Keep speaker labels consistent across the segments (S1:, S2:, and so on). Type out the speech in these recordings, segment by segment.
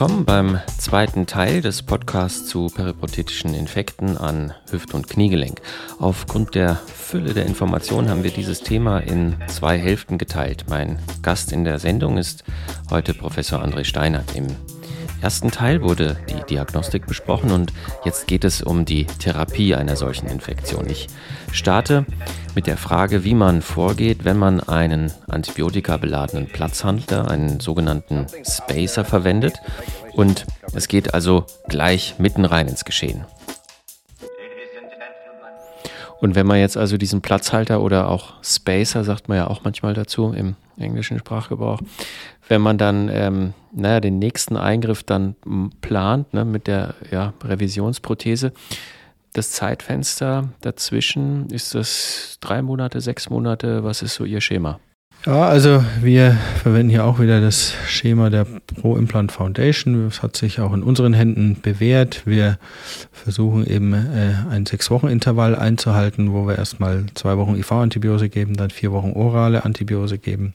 S1: willkommen beim zweiten Teil des Podcasts zu periprothetischen Infekten an Hüft- und Kniegelenk. Aufgrund der Fülle der Informationen haben wir dieses Thema in zwei Hälften geteilt. Mein Gast in der Sendung ist heute Professor André Steinert. Im ersten Teil wurde die Diagnostik besprochen und jetzt geht es um die Therapie einer solchen Infektion. Ich starte mit der Frage, wie man vorgeht, wenn man einen antibiotikabeladenen Platzhandler, einen sogenannten Spacer, verwendet. Und es geht also gleich mitten rein ins Geschehen. Und wenn man jetzt also diesen Platzhalter oder auch Spacer, sagt man ja auch manchmal dazu im englischen Sprachgebrauch, wenn man dann, ähm, naja, den nächsten Eingriff dann plant ne, mit der ja, Revisionsprothese, das Zeitfenster dazwischen, ist das drei Monate, sechs Monate, was ist so Ihr Schema?
S2: Ja, also wir verwenden hier auch wieder das Schema der Pro Implant Foundation. Das hat sich auch in unseren Händen bewährt. Wir versuchen eben äh, ein Sechs-Wochen-Intervall einzuhalten, wo wir erstmal zwei Wochen IV-Antibiose geben, dann vier Wochen orale Antibiose geben.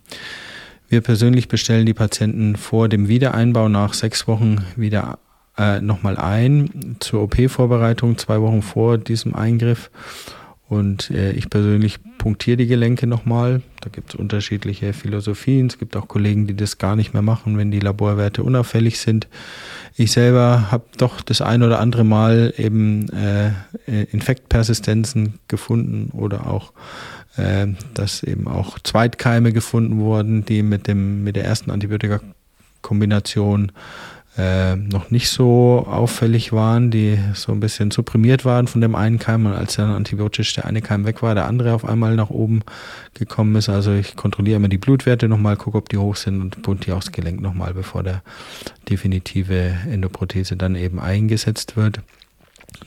S2: Wir persönlich bestellen die Patienten vor dem Wiedereinbau nach sechs Wochen wieder äh, nochmal ein zur OP-Vorbereitung, zwei Wochen vor diesem Eingriff. Und äh, ich persönlich punktiere die Gelenke nochmal. Da gibt es unterschiedliche Philosophien. Es gibt auch Kollegen, die das gar nicht mehr machen, wenn die Laborwerte unauffällig sind. Ich selber habe doch das ein oder andere Mal eben äh, Infektpersistenzen gefunden oder auch äh, dass eben auch Zweitkeime gefunden wurden, die mit dem mit der ersten Antibiotika-Kombination äh, noch nicht so auffällig waren, die so ein bisschen supprimiert waren von dem einen Keim und als dann antibiotisch der eine Keim weg war, der andere auf einmal nach oben gekommen ist. Also ich kontrolliere immer die Blutwerte nochmal, gucke, ob die hoch sind und bunte auch das Gelenk nochmal, bevor der definitive Endoprothese dann eben eingesetzt wird.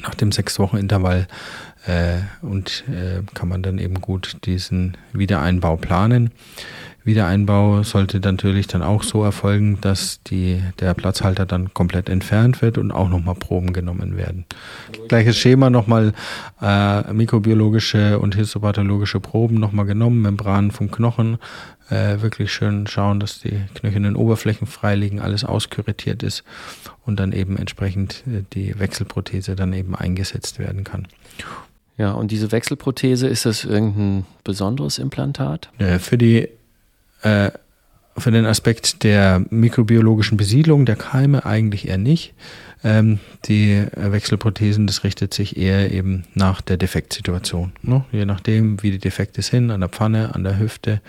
S2: Nach dem sechs Wochen Intervall äh, und äh, kann man dann eben gut diesen Wiedereinbau planen. Wiedereinbau sollte natürlich dann auch so erfolgen, dass die, der Platzhalter dann komplett entfernt wird und auch nochmal Proben genommen werden. Gleiches Schema nochmal äh, mikrobiologische und histopathologische Proben nochmal genommen, Membranen vom Knochen, äh, wirklich schön schauen, dass die knöchernen Oberflächen frei liegen, alles auskuratiert ist und dann eben entsprechend äh, die Wechselprothese dann eben eingesetzt werden kann.
S1: Ja, und diese Wechselprothese, ist das irgendein besonderes Implantat?
S2: Äh, für die äh, für den Aspekt der mikrobiologischen Besiedlung der Keime eigentlich eher nicht. Ähm, die Wechselprothesen, das richtet sich eher eben nach der Defektsituation. Ne? Je nachdem, wie die Defekte sind, an der Pfanne, an der Hüfte,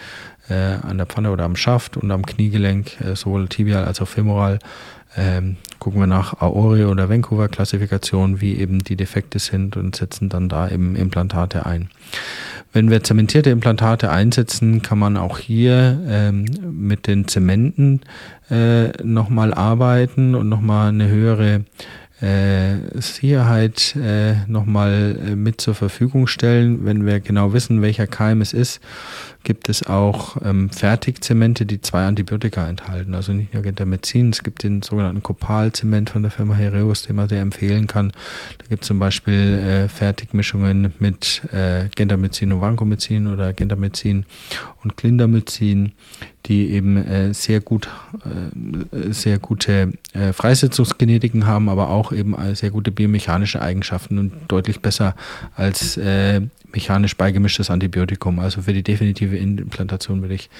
S2: äh, an der Pfanne oder am Schaft und am Kniegelenk, äh, sowohl tibial als auch femoral, ähm, gucken wir nach Aore oder Vancouver-Klassifikation, wie eben die Defekte sind und setzen dann da eben Implantate ein. Wenn wir zementierte Implantate einsetzen, kann man auch hier ähm, mit den Zementen äh, nochmal arbeiten und nochmal eine höhere äh, Sicherheit äh, nochmal äh, mit zur Verfügung stellen. Wenn wir genau wissen, welcher Keim es ist, gibt es auch ähm, Fertigzemente, die zwei Antibiotika enthalten. Also nicht nur Gentamicin, es gibt den sogenannten Copal-Zement von der Firma Hereus, den man sehr empfehlen kann. Da gibt es zum Beispiel äh, Fertigmischungen mit äh, Gentamicin und Vancomycin oder Gentamicin und Clindamycin, die eben äh, sehr gut, äh, sehr gute äh, Freisetzungsgenetiken haben, aber auch eben äh, sehr gute biomechanische Eigenschaften und deutlich besser als äh, mechanisch beigemischtes Antibiotikum. Also für die definitive Implantation würde ich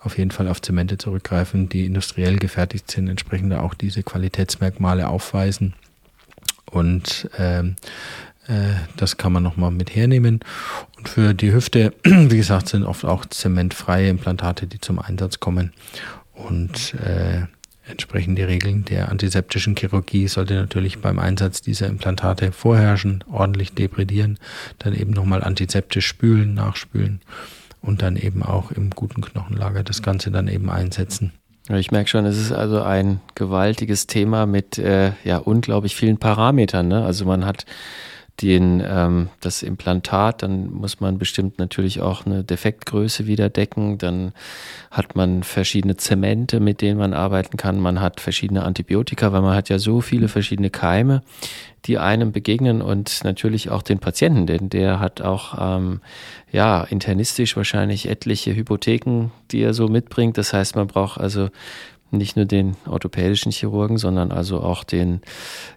S2: auf jeden Fall auf Zemente zurückgreifen, die industriell gefertigt sind, entsprechend auch diese Qualitätsmerkmale aufweisen. Und ähm, äh, das kann man nochmal mit hernehmen. Und für die Hüfte, wie gesagt, sind oft auch zementfreie Implantate, die zum Einsatz kommen. Und äh, entsprechend die Regeln der antiseptischen Chirurgie sollte natürlich beim Einsatz dieser Implantate vorherrschen, ordentlich debridieren, dann eben nochmal antiseptisch spülen, nachspülen und dann eben auch im guten Knochenlager das Ganze dann eben einsetzen.
S1: Ich merke schon, es ist also ein gewaltiges Thema mit äh, ja unglaublich vielen Parametern. Ne? Also man hat den, ähm, das Implantat, dann muss man bestimmt natürlich auch eine Defektgröße wieder decken. Dann hat man verschiedene Zemente, mit denen man arbeiten kann. Man hat verschiedene Antibiotika, weil man hat ja so viele verschiedene Keime, die einem begegnen und natürlich auch den Patienten, denn der hat auch ähm, ja internistisch wahrscheinlich etliche Hypotheken, die er so mitbringt. Das heißt, man braucht also nicht nur den orthopädischen Chirurgen, sondern also auch den,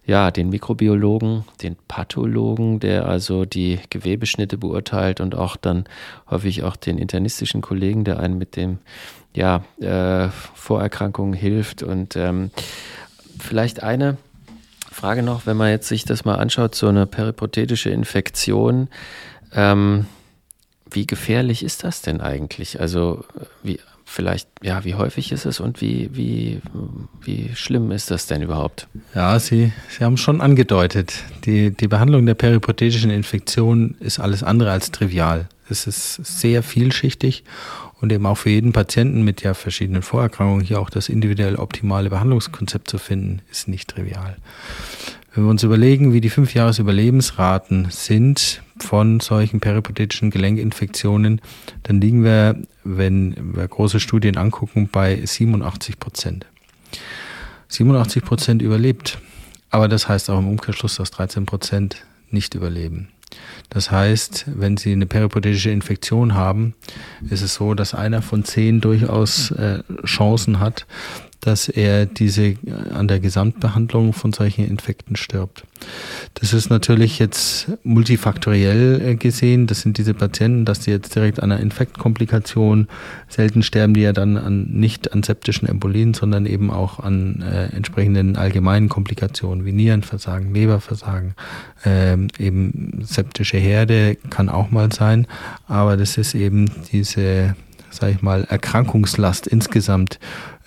S1: ja, den Mikrobiologen, den Pathologen, der also die Gewebeschnitte beurteilt und auch dann häufig auch den internistischen Kollegen, der einen mit dem, ja, äh, Vorerkrankungen hilft. Und ähm, vielleicht eine Frage noch, wenn man jetzt sich das mal anschaut, so eine periprothetische Infektion, ähm, wie gefährlich ist das denn eigentlich? Also wie vielleicht, ja, wie häufig ist es und wie, wie, wie schlimm ist das denn überhaupt?
S2: Ja, Sie, Sie haben schon angedeutet, die, die Behandlung der peripothetischen Infektion ist alles andere als trivial. Es ist sehr vielschichtig und eben auch für jeden Patienten mit ja verschiedenen Vorerkrankungen hier auch das individuell optimale Behandlungskonzept zu finden, ist nicht trivial. Wenn wir uns überlegen, wie die Fünfjahresüberlebensraten sind von solchen peripothetischen Gelenkinfektionen, dann liegen wir, wenn wir große Studien angucken, bei 87 Prozent. 87 Prozent überlebt. Aber das heißt auch im Umkehrschluss, dass 13 Prozent nicht überleben. Das heißt, wenn Sie eine peripodetische Infektion haben, ist es so, dass einer von zehn durchaus äh, Chancen hat, dass er diese äh, an der Gesamtbehandlung von solchen Infekten stirbt. Das ist natürlich jetzt multifaktoriell äh, gesehen. Das sind diese Patienten, dass die jetzt direkt an einer Infektkomplikation selten sterben, die ja dann an, nicht an septischen Embolien, sondern eben auch an äh, entsprechenden allgemeinen Komplikationen wie Nierenversagen, Leberversagen, äh, eben septische Herde kann auch mal sein. Aber das ist eben diese, sag ich mal, Erkrankungslast insgesamt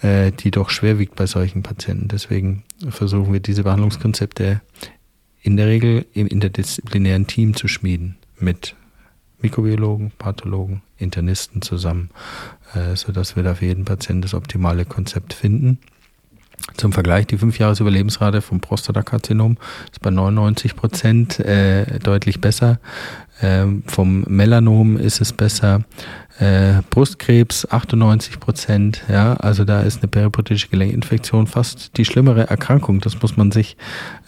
S2: äh, die doch schwer wiegt bei solchen Patienten. Deswegen versuchen wir diese Behandlungskonzepte in der Regel im interdisziplinären Team zu schmieden mit Mikrobiologen, Pathologen, Internisten zusammen, äh, sodass wir da für jeden Patienten das optimale Konzept finden. Zum Vergleich, die 5-Jahres-Überlebensrate vom Prostatakarzinom ist bei 99 Prozent äh, deutlich besser. Ähm, vom Melanom ist es besser. Äh, Brustkrebs 98 Prozent. Ja, also da ist eine peripotische Gelenkinfektion fast die schlimmere Erkrankung. Das muss man sich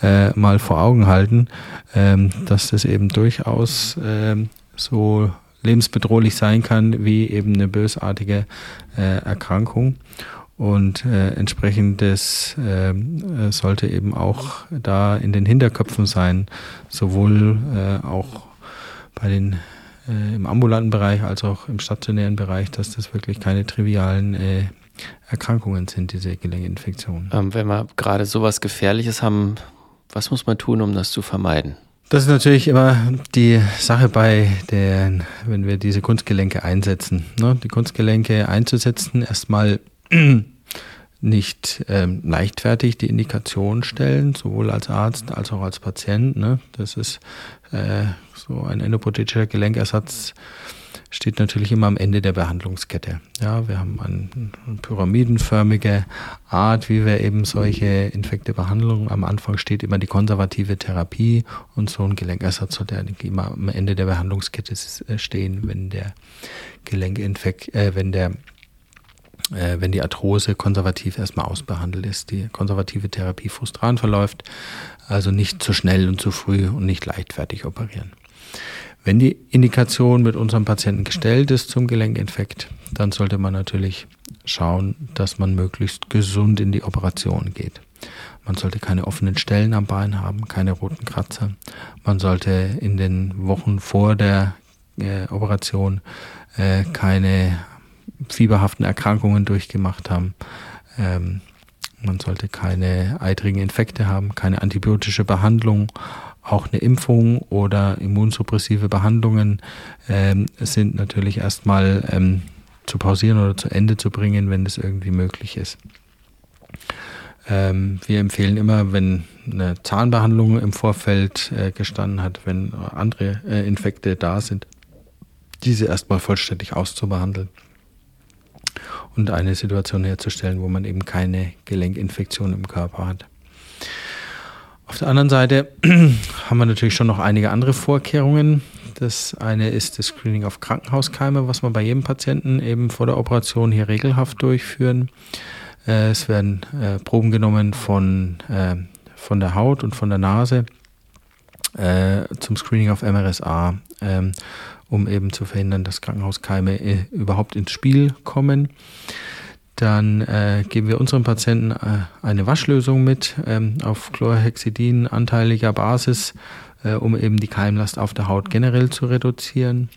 S2: äh, mal vor Augen halten, ähm, dass das eben durchaus ähm, so lebensbedrohlich sein kann wie eben eine bösartige äh, Erkrankung. Und äh, entsprechendes äh, sollte eben auch da in den Hinterköpfen sein, sowohl äh, auch bei den äh, im ambulanten Bereich als auch im stationären Bereich, dass das wirklich keine trivialen äh, Erkrankungen sind, diese Gelenkinfektionen.
S1: Ähm, wenn wir gerade sowas Gefährliches haben, was muss man tun, um das zu vermeiden?
S2: Das ist natürlich immer die Sache bei den, wenn wir diese Kunstgelenke einsetzen. Ne? Die Kunstgelenke einzusetzen, erstmal nicht ähm, leichtfertig die Indikation stellen, sowohl als Arzt als auch als Patient. Ne? Das ist äh, so ein endoprothetischer Gelenkersatz steht natürlich immer am Ende der Behandlungskette. Ja, wir haben eine, pyramidenförmige Art, wie wir eben solche Infekte behandeln. Am Anfang steht immer die konservative Therapie und so ein Gelenkersatz sollte immer am Ende der Behandlungskette äh, stehen, wenn der Gelenkinfekt, äh, wenn der wenn die Arthrose konservativ erstmal ausbehandelt ist, die konservative Therapie frustran verläuft, also nicht zu schnell und zu früh und nicht leichtfertig operieren. Wenn die Indikation mit unserem Patienten gestellt ist zum Gelenkinfekt, dann sollte man natürlich schauen, dass man möglichst gesund in die Operation geht. Man sollte keine offenen Stellen am Bein haben, keine roten Kratzer. Man sollte in den Wochen vor der äh, Operation äh, keine fieberhaften Erkrankungen durchgemacht haben. Ähm, man sollte keine eitrigen Infekte haben, keine antibiotische Behandlung. Auch eine Impfung oder immunsuppressive Behandlungen ähm, sind natürlich erstmal ähm, zu pausieren oder zu Ende zu bringen, wenn das irgendwie möglich ist. Ähm, wir empfehlen immer, wenn eine Zahnbehandlung im Vorfeld äh, gestanden hat, wenn andere äh, Infekte da sind, diese erstmal vollständig auszubehandeln und eine Situation herzustellen, wo man eben keine Gelenkinfektion im Körper hat. Auf der anderen Seite haben wir natürlich schon noch einige andere Vorkehrungen. Das eine ist das Screening auf Krankenhauskeime, was wir bei jedem Patienten eben vor der Operation hier regelhaft durchführen. Äh, es werden äh, Proben genommen von, äh, von der Haut und von der Nase zum Screening auf MRSA ähm, um eben zu verhindern, dass Krankenhauskeime äh, überhaupt ins Spiel kommen. dann äh, geben wir unseren Patienten äh, eine Waschlösung mit ähm, auf Chlorhexidin anteiliger Basis, äh, um eben die Keimlast auf der Haut generell zu reduzieren.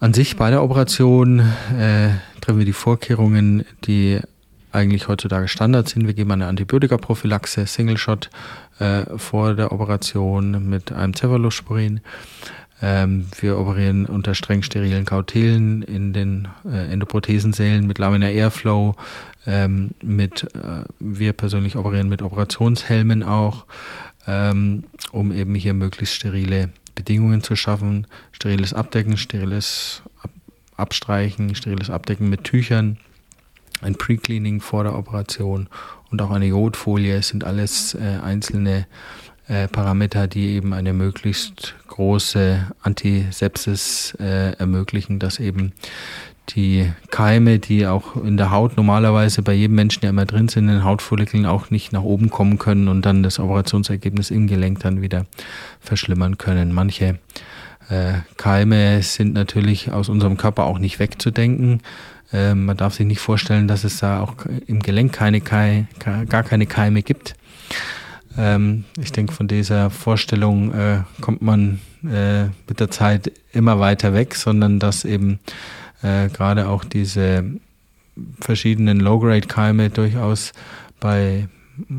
S2: An sich bei der Operation äh, treffen wir die Vorkehrungen, die eigentlich heutzutage Standard sind. Wir geben eine Antibiotikaprophylaxe, Single Shot äh, vor der Operation mit einem Cephalosporin. Ähm, wir operieren unter streng sterilen Kautelen in den äh, Endoprothesensälen mit Laminar Airflow. Ähm, mit, äh, wir persönlich operieren mit Operationshelmen auch, ähm, um eben hier möglichst sterile Bedingungen zu schaffen. Steriles Abdecken, steriles Ab Abstreichen, steriles Abdecken mit Tüchern, ein Pre-Cleaning vor der Operation und auch eine Jodfolie sind alles äh, einzelne äh, Parameter, die eben eine möglichst große Antisepsis äh, ermöglichen, dass eben die Keime, die auch in der Haut normalerweise bei jedem Menschen ja immer drin sind, in den Hautfollikeln auch nicht nach oben kommen können und dann das Operationsergebnis im Gelenk dann wieder verschlimmern können. Manche äh, Keime sind natürlich aus unserem Körper auch nicht wegzudenken. Äh, man darf sich nicht vorstellen, dass es da auch im Gelenk keine, keine gar keine Keime gibt. Ähm, ich denke, von dieser Vorstellung äh, kommt man äh, mit der Zeit immer weiter weg, sondern dass eben äh, gerade auch diese verschiedenen Low-Grade-Keime durchaus bei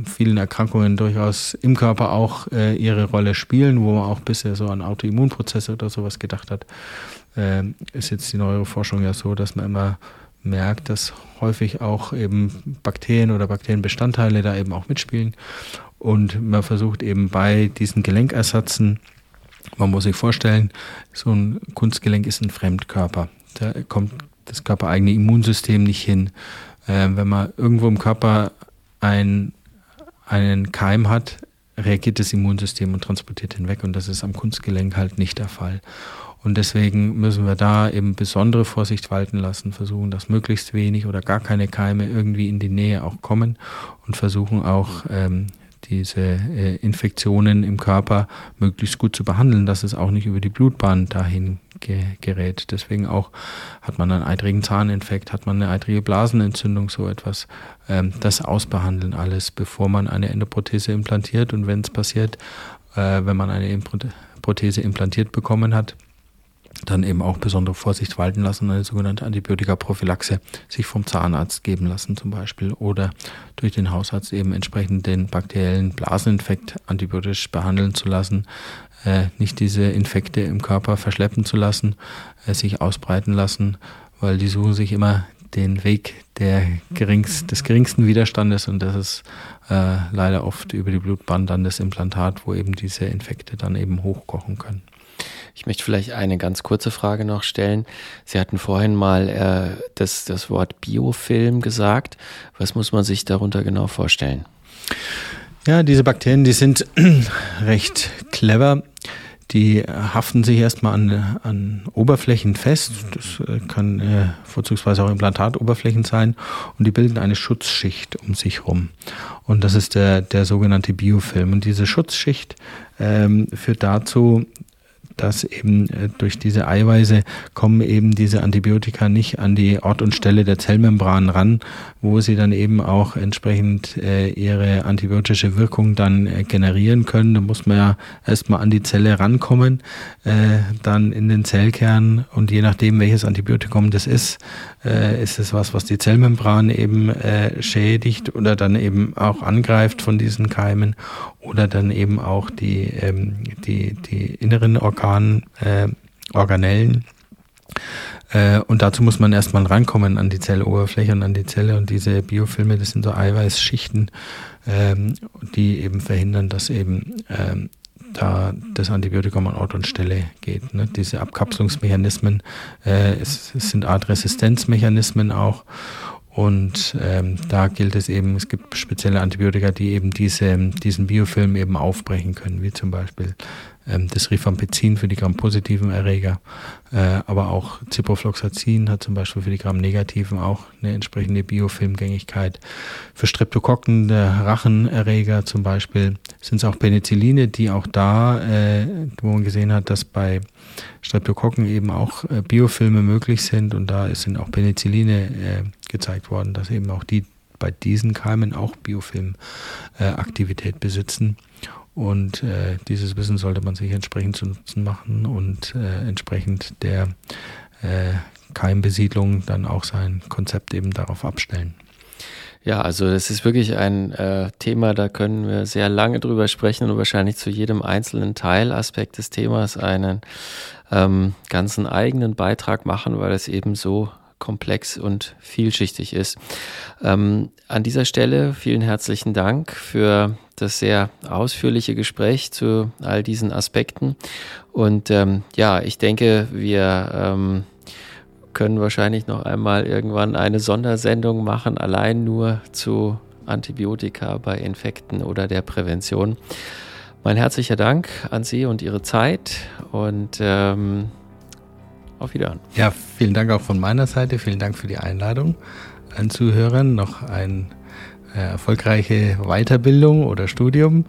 S2: vielen Erkrankungen durchaus im Körper auch äh, ihre Rolle spielen, wo man auch bisher so an Autoimmunprozesse oder sowas gedacht hat, äh, ist jetzt die neuere Forschung ja so, dass man immer merkt, dass häufig auch eben Bakterien oder Bakterienbestandteile da eben auch mitspielen. Und man versucht eben bei diesen Gelenkersatzen, man muss sich vorstellen, so ein Kunstgelenk ist ein Fremdkörper. Da kommt das körpereigene Immunsystem nicht hin. Äh, wenn man irgendwo im Körper ein, einen Keim hat, reagiert das Immunsystem und transportiert hinweg. Und das ist am Kunstgelenk halt nicht der Fall. Und deswegen müssen wir da eben besondere Vorsicht walten lassen, versuchen, dass möglichst wenig oder gar keine Keime irgendwie in die Nähe auch kommen und versuchen auch ähm, diese äh, Infektionen im Körper möglichst gut zu behandeln, dass es auch nicht über die Blutbahn dahin ge gerät. Deswegen auch hat man einen eitrigen Zahninfekt, hat man eine eitrige Blasenentzündung, so etwas. Ähm, das ausbehandeln alles, bevor man eine Endoprothese implantiert. Und wenn es passiert, äh, wenn man eine Prothese implantiert bekommen hat, dann eben auch besondere Vorsicht walten lassen, eine sogenannte Antibiotikaprophylaxe sich vom Zahnarzt geben lassen zum Beispiel oder durch den Hausarzt eben entsprechend den bakteriellen Blaseninfekt antibiotisch behandeln zu lassen, äh, nicht diese Infekte im Körper verschleppen zu lassen, äh, sich ausbreiten lassen, weil die suchen sich immer den Weg der geringst, des geringsten Widerstandes und das ist äh, leider oft über die Blutbahn dann das Implantat, wo eben diese Infekte dann eben hochkochen können.
S1: Ich möchte vielleicht eine ganz kurze Frage noch stellen. Sie hatten vorhin mal äh, das, das Wort Biofilm gesagt. Was muss man sich darunter genau vorstellen?
S2: Ja, diese Bakterien, die sind recht clever. Die haften sich erstmal an, an Oberflächen fest. Das äh, kann äh, vorzugsweise auch Implantatoberflächen sein. Und die bilden eine Schutzschicht um sich rum. Und das ist der, der sogenannte Biofilm. Und diese Schutzschicht ähm, führt dazu, dass eben äh, durch diese Eiweiße kommen eben diese Antibiotika nicht an die Ort und Stelle der Zellmembran ran, wo sie dann eben auch entsprechend äh, ihre antibiotische Wirkung dann äh, generieren können. Da muss man ja erstmal an die Zelle rankommen, dann in den Zellkern und je nachdem, welches Antibiotikum das ist, ist es was, was die Zellmembran eben schädigt oder dann eben auch angreift von diesen Keimen oder dann eben auch die, ähm, die, die inneren Organ, äh, Organellen. Äh, und dazu muss man erstmal rankommen an die Zelloberfläche und an die Zelle. Und diese Biofilme, das sind so Eiweißschichten, ähm, die eben verhindern, dass eben ähm, da das Antibiotikum an Ort und Stelle geht. Ne? Diese Abkapselungsmechanismen, äh, sind Art Resistenzmechanismen auch. Und ähm, da gilt es eben, es gibt spezielle Antibiotika, die eben diese, diesen Biofilm eben aufbrechen können, wie zum Beispiel ähm, das Rifampicin für die Gram-positiven Erreger, äh, aber auch Ciprofloxacin hat zum Beispiel für die Gram-negativen auch eine entsprechende Biofilmgängigkeit. Für Streptokokken, der Rachenerreger zum Beispiel, sind es auch Penicilline, die auch da, äh, wo man gesehen hat, dass bei Streptokokken eben auch äh, Biofilme möglich sind und da sind auch Penicilline äh, gezeigt worden, dass eben auch die bei diesen Keimen auch Biofilmaktivität äh, besitzen. Und äh, dieses Wissen sollte man sich entsprechend zu Nutzen machen und äh, entsprechend der Keimbesiedlung dann auch sein Konzept eben darauf abstellen.
S1: Ja, also das ist wirklich ein äh, Thema, da können wir sehr lange drüber sprechen und wahrscheinlich zu jedem einzelnen Teilaspekt des Themas einen ähm, ganzen eigenen Beitrag machen, weil es eben so komplex und vielschichtig ist. Ähm, an dieser Stelle vielen herzlichen Dank für das sehr ausführliche Gespräch zu all diesen Aspekten. Und ähm, ja, ich denke, wir ähm, können wahrscheinlich noch einmal irgendwann eine Sondersendung machen, allein nur zu Antibiotika bei Infekten oder der Prävention. Mein herzlicher Dank an Sie und Ihre Zeit und ähm, auf Wiedersehen.
S2: Ja, vielen Dank auch von meiner Seite. Vielen Dank für die Einladung. Allen Zuhörern noch eine äh, erfolgreiche Weiterbildung oder Studium.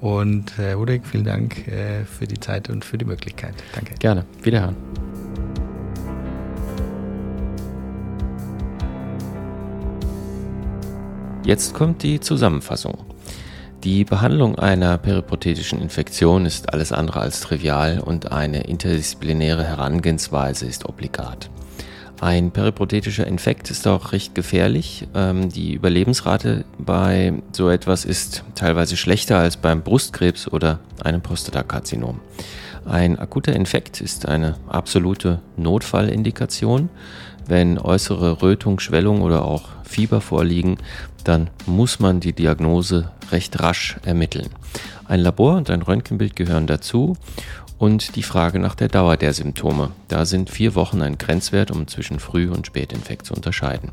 S2: Und Herr Hudek, vielen Dank äh, für die Zeit und für die Möglichkeit. Danke.
S1: Gerne. Wiederhören. Jetzt kommt die Zusammenfassung. Die Behandlung einer periprothetischen Infektion ist alles andere als trivial und eine interdisziplinäre Herangehensweise ist obligat. Ein periprothetischer Infekt ist auch recht gefährlich. Ähm, die Überlebensrate bei so etwas ist teilweise schlechter als beim Brustkrebs oder einem Prostatakarzinom. Ein akuter Infekt ist eine absolute Notfallindikation. Wenn äußere Rötung, Schwellung oder auch Fieber vorliegen, dann muss man die Diagnose recht rasch ermitteln. Ein Labor und ein Röntgenbild gehören dazu und die Frage nach der Dauer der Symptome. Da sind vier Wochen ein Grenzwert, um zwischen Früh- und Spätinfekt zu unterscheiden.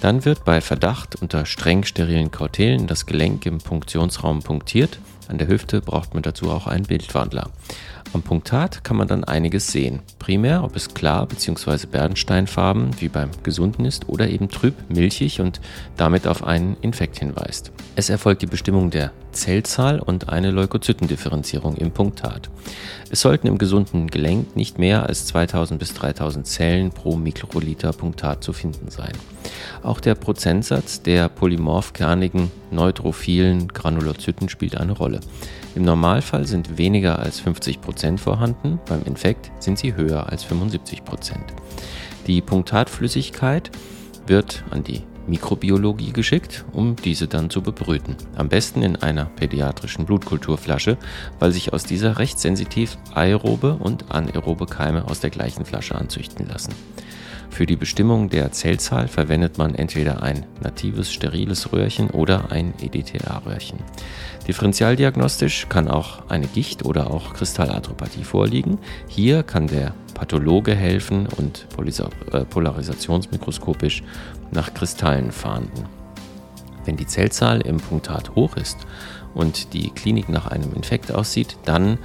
S1: Dann wird bei Verdacht unter streng sterilen Kautelen das Gelenk im Punktionsraum punktiert. An der Hüfte braucht man dazu auch einen Bildwandler. Am Punktat kann man dann einiges sehen. Primär, ob es klar bzw. bernsteinfarben wie beim Gesunden ist oder eben trüb, milchig und damit auf einen Infekt hinweist. Es erfolgt die Bestimmung der Zellzahl und eine Leukozytendifferenzierung im Punktat. Es sollten im gesunden Gelenk nicht mehr als 2000 bis 3000 Zellen pro Mikroliter Punktat zu finden sein. Auch der Prozentsatz der polymorphkernigen neutrophilen Granulozyten spielt eine Rolle. Im Normalfall sind weniger als 50 Prozent vorhanden, beim Infekt sind sie höher als 75%. Prozent. Die Punktatflüssigkeit wird an die Mikrobiologie geschickt, um diese dann zu bebrüten. Am besten in einer pädiatrischen Blutkulturflasche, weil sich aus dieser recht sensitiv aerobe und anaerobe Keime aus der gleichen Flasche anzüchten lassen. Für die Bestimmung der Zellzahl verwendet man entweder ein natives steriles Röhrchen oder ein EDTA-Röhrchen. Differentialdiagnostisch kann auch eine Gicht- oder auch Kristallarthropathie vorliegen. Hier kann der Pathologe helfen und äh, polarisationsmikroskopisch nach Kristallen fahnden. Wenn die Zellzahl im Punktat hoch ist und die Klinik nach einem Infekt aussieht, dann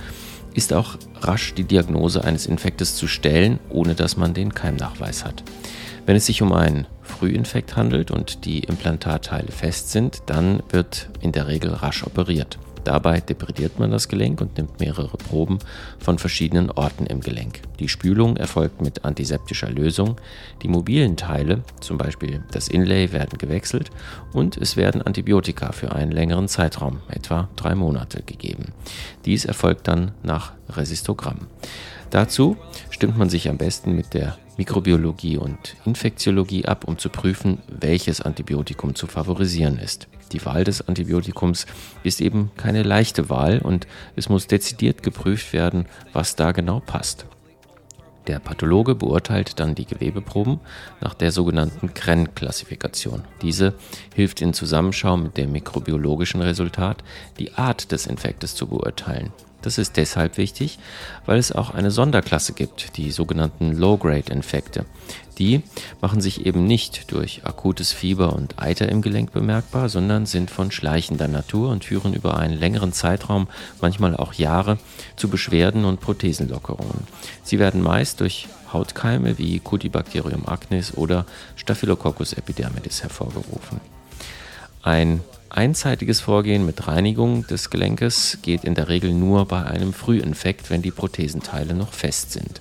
S1: ist auch rasch die Diagnose eines Infektes zu stellen, ohne dass man den Keimnachweis hat. Wenn es sich um einen Frühinfekt handelt und die Implantatteile fest sind, dann wird in der Regel rasch operiert. Dabei debrediert man das Gelenk und nimmt mehrere Proben von verschiedenen Orten im Gelenk. Die Spülung erfolgt mit antiseptischer Lösung. Die mobilen Teile, zum Beispiel das Inlay, werden gewechselt und es werden Antibiotika für einen längeren Zeitraum, etwa drei Monate, gegeben. Dies erfolgt dann nach Resistogramm. Dazu stimmt man sich am besten mit der Mikrobiologie und Infektiologie ab, um zu prüfen, welches Antibiotikum zu favorisieren ist. Die Wahl des Antibiotikums ist eben keine leichte Wahl und es muss dezidiert geprüft werden, was da genau passt. Der Pathologe beurteilt dann die Gewebeproben nach der sogenannten Krenn-Klassifikation. Diese hilft in Zusammenschau mit dem mikrobiologischen Resultat, die Art des Infektes zu beurteilen. Das ist deshalb wichtig, weil es auch eine Sonderklasse gibt, die sogenannten Low-Grade-Infekte. Die machen sich eben nicht durch akutes Fieber und Eiter im Gelenk bemerkbar, sondern sind von schleichender Natur und führen über einen längeren Zeitraum, manchmal auch Jahre, zu Beschwerden und Prothesenlockerungen. Sie werden meist durch Hautkeime wie Cutibacterium acnes oder Staphylococcus epidermidis hervorgerufen. Ein einseitiges Vorgehen mit Reinigung des Gelenkes geht in der Regel nur bei einem Frühinfekt, wenn die Prothesenteile noch fest sind.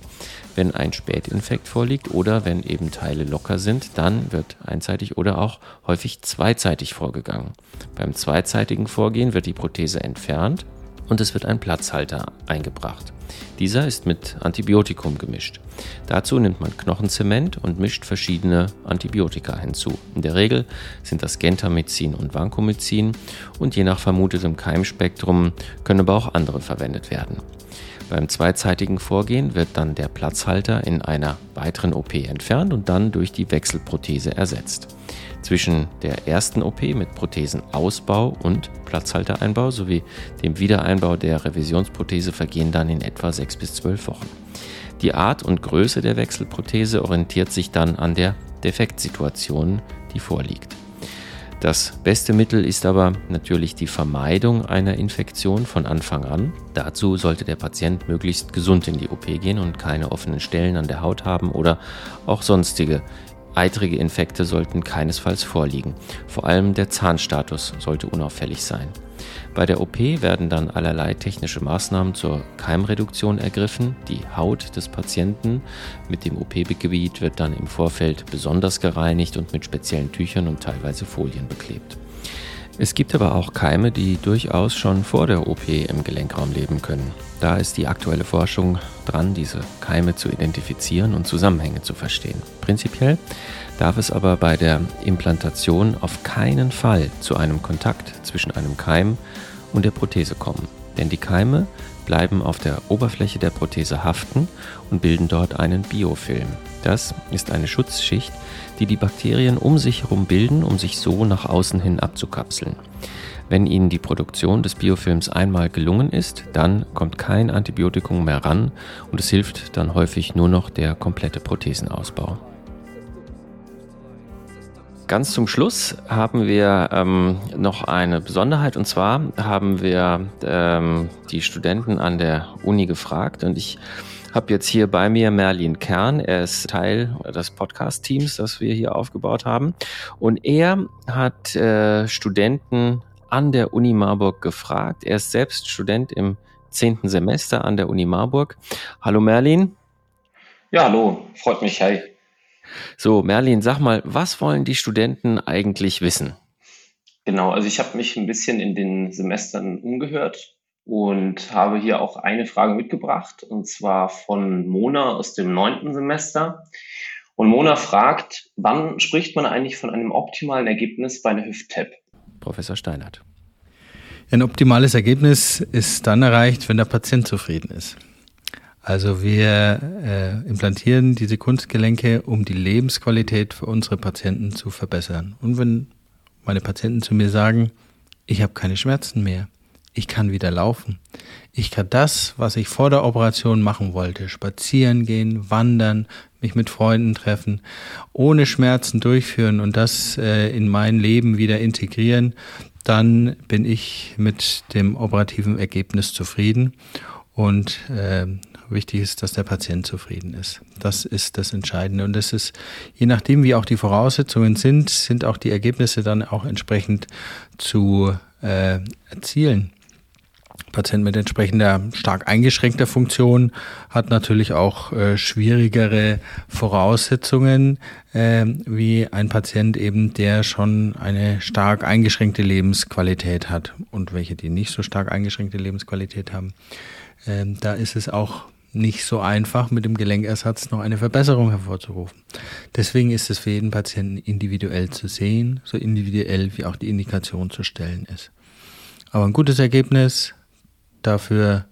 S1: Wenn ein Spätinfekt vorliegt oder wenn eben Teile locker sind, dann wird einseitig oder auch häufig zweizeitig vorgegangen. Beim zweizeitigen Vorgehen wird die Prothese entfernt und es wird ein Platzhalter eingebracht. Dieser ist mit Antibiotikum gemischt. Dazu nimmt man Knochenzement und mischt verschiedene Antibiotika hinzu. In der Regel sind das Gentamicin und Vancomycin und je nach vermutetem Keimspektrum können aber auch andere verwendet werden. Beim zweizeitigen Vorgehen wird dann der Platzhalter in einer weiteren OP entfernt und dann durch die Wechselprothese ersetzt. Zwischen der ersten OP mit Prothesenausbau und Platzhaltereinbau sowie dem Wiedereinbau der Revisionsprothese vergehen dann in etwa sechs bis zwölf Wochen. Die Art und Größe der Wechselprothese orientiert sich dann an der Defektsituation, die vorliegt. Das beste Mittel ist aber natürlich die Vermeidung einer Infektion von Anfang an. Dazu sollte der Patient möglichst gesund in die OP gehen und keine offenen Stellen an der Haut haben oder auch sonstige Eitrige Infekte sollten keinesfalls vorliegen. Vor allem der Zahnstatus sollte unauffällig sein. Bei der OP werden dann allerlei technische Maßnahmen zur Keimreduktion ergriffen. Die Haut des Patienten mit dem OP-Gebiet wird dann im Vorfeld besonders gereinigt und mit speziellen Tüchern und teilweise Folien beklebt. Es gibt aber auch Keime, die durchaus schon vor der OP im Gelenkraum leben können. Da ist die aktuelle Forschung dran, diese Keime zu identifizieren und Zusammenhänge zu verstehen. Prinzipiell darf es aber bei der Implantation auf keinen Fall zu einem Kontakt zwischen einem Keim und der Prothese kommen. Denn die Keime bleiben auf der Oberfläche der Prothese haften und bilden dort einen Biofilm. Das ist eine Schutzschicht, die die Bakterien um sich herum bilden, um sich so nach außen hin abzukapseln. Wenn ihnen die Produktion des Biofilms einmal gelungen ist, dann kommt kein Antibiotikum mehr ran und es hilft dann häufig nur noch der komplette Prothesenausbau. Ganz zum Schluss haben wir ähm, noch eine Besonderheit und zwar haben wir ähm, die Studenten an der Uni gefragt und ich habe jetzt hier bei mir Merlin Kern. Er ist Teil des Podcast-Teams, das wir hier aufgebaut haben. Und er hat äh, Studenten an der Uni Marburg gefragt. Er ist selbst Student im zehnten Semester an der Uni Marburg. Hallo Merlin.
S3: Ja, hallo, freut mich. Hi.
S1: So, Merlin, sag mal, was wollen die Studenten eigentlich wissen?
S3: Genau, also ich habe mich ein bisschen in den Semestern umgehört und habe hier auch eine Frage mitgebracht, und zwar von Mona aus dem neunten Semester. Und Mona fragt, wann spricht man eigentlich von einem optimalen Ergebnis bei einer Hüft-Tap?
S1: Professor Steinert.
S2: Ein optimales Ergebnis ist dann erreicht, wenn der Patient zufrieden ist. Also wir äh, implantieren diese Kunstgelenke, um die Lebensqualität für unsere Patienten zu verbessern. Und wenn meine Patienten zu mir sagen, ich habe keine Schmerzen mehr, ich kann wieder laufen. Ich kann das, was ich vor der Operation machen wollte, spazieren gehen, wandern, mich mit Freunden treffen, ohne Schmerzen durchführen und das äh, in mein Leben wieder integrieren, dann bin ich mit dem operativen Ergebnis zufrieden. Und äh, wichtig ist, dass der Patient zufrieden ist. Das ist das Entscheidende. Und das ist, je nachdem, wie auch die Voraussetzungen sind, sind auch die Ergebnisse dann auch entsprechend zu äh, erzielen. Patient mit entsprechender stark eingeschränkter Funktion hat natürlich auch äh, schwierigere Voraussetzungen äh, wie ein Patient eben, der schon eine stark eingeschränkte Lebensqualität hat und welche, die nicht so stark eingeschränkte Lebensqualität haben. Äh, da ist es auch nicht so einfach, mit dem Gelenkersatz noch eine Verbesserung hervorzurufen. Deswegen ist es für jeden Patienten individuell zu sehen, so individuell wie auch die Indikation zu stellen ist. Aber ein gutes Ergebnis dafür,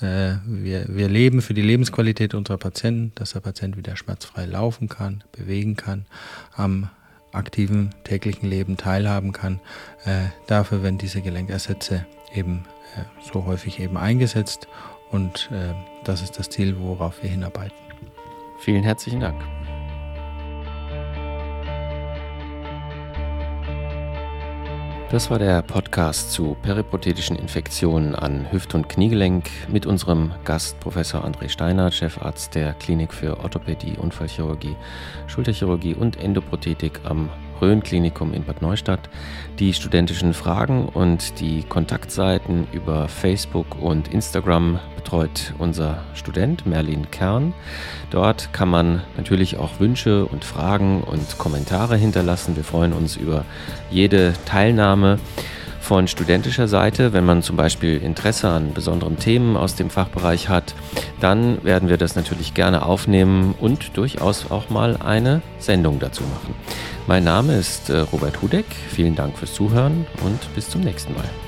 S2: äh, wir, wir leben für die Lebensqualität unserer Patienten, dass der Patient wieder schmerzfrei laufen kann, bewegen kann, am aktiven täglichen Leben teilhaben kann. Äh, dafür werden diese Gelenkersätze eben äh, so häufig eben eingesetzt und äh, das ist das Ziel, worauf wir hinarbeiten.
S1: Vielen herzlichen Dank. Das war der Podcast zu periprothetischen Infektionen an Hüft- und Kniegelenk mit unserem Gast Professor André Steiner, Chefarzt der Klinik für Orthopädie, Unfallchirurgie, Schulterchirurgie und Endoprothetik am Rhön-Klinikum in Bad Neustadt. Die studentischen Fragen und die Kontaktseiten über Facebook und Instagram betreut unser Student Merlin Kern. Dort kann man natürlich auch Wünsche und Fragen und Kommentare hinterlassen. Wir freuen uns über jede Teilnahme von studentischer Seite, wenn man zum Beispiel Interesse an besonderen Themen aus dem Fachbereich hat, dann werden wir das natürlich gerne aufnehmen und durchaus auch mal eine Sendung dazu machen. Mein Name ist äh, Robert Hudeck. Vielen Dank fürs Zuhören und bis zum nächsten Mal.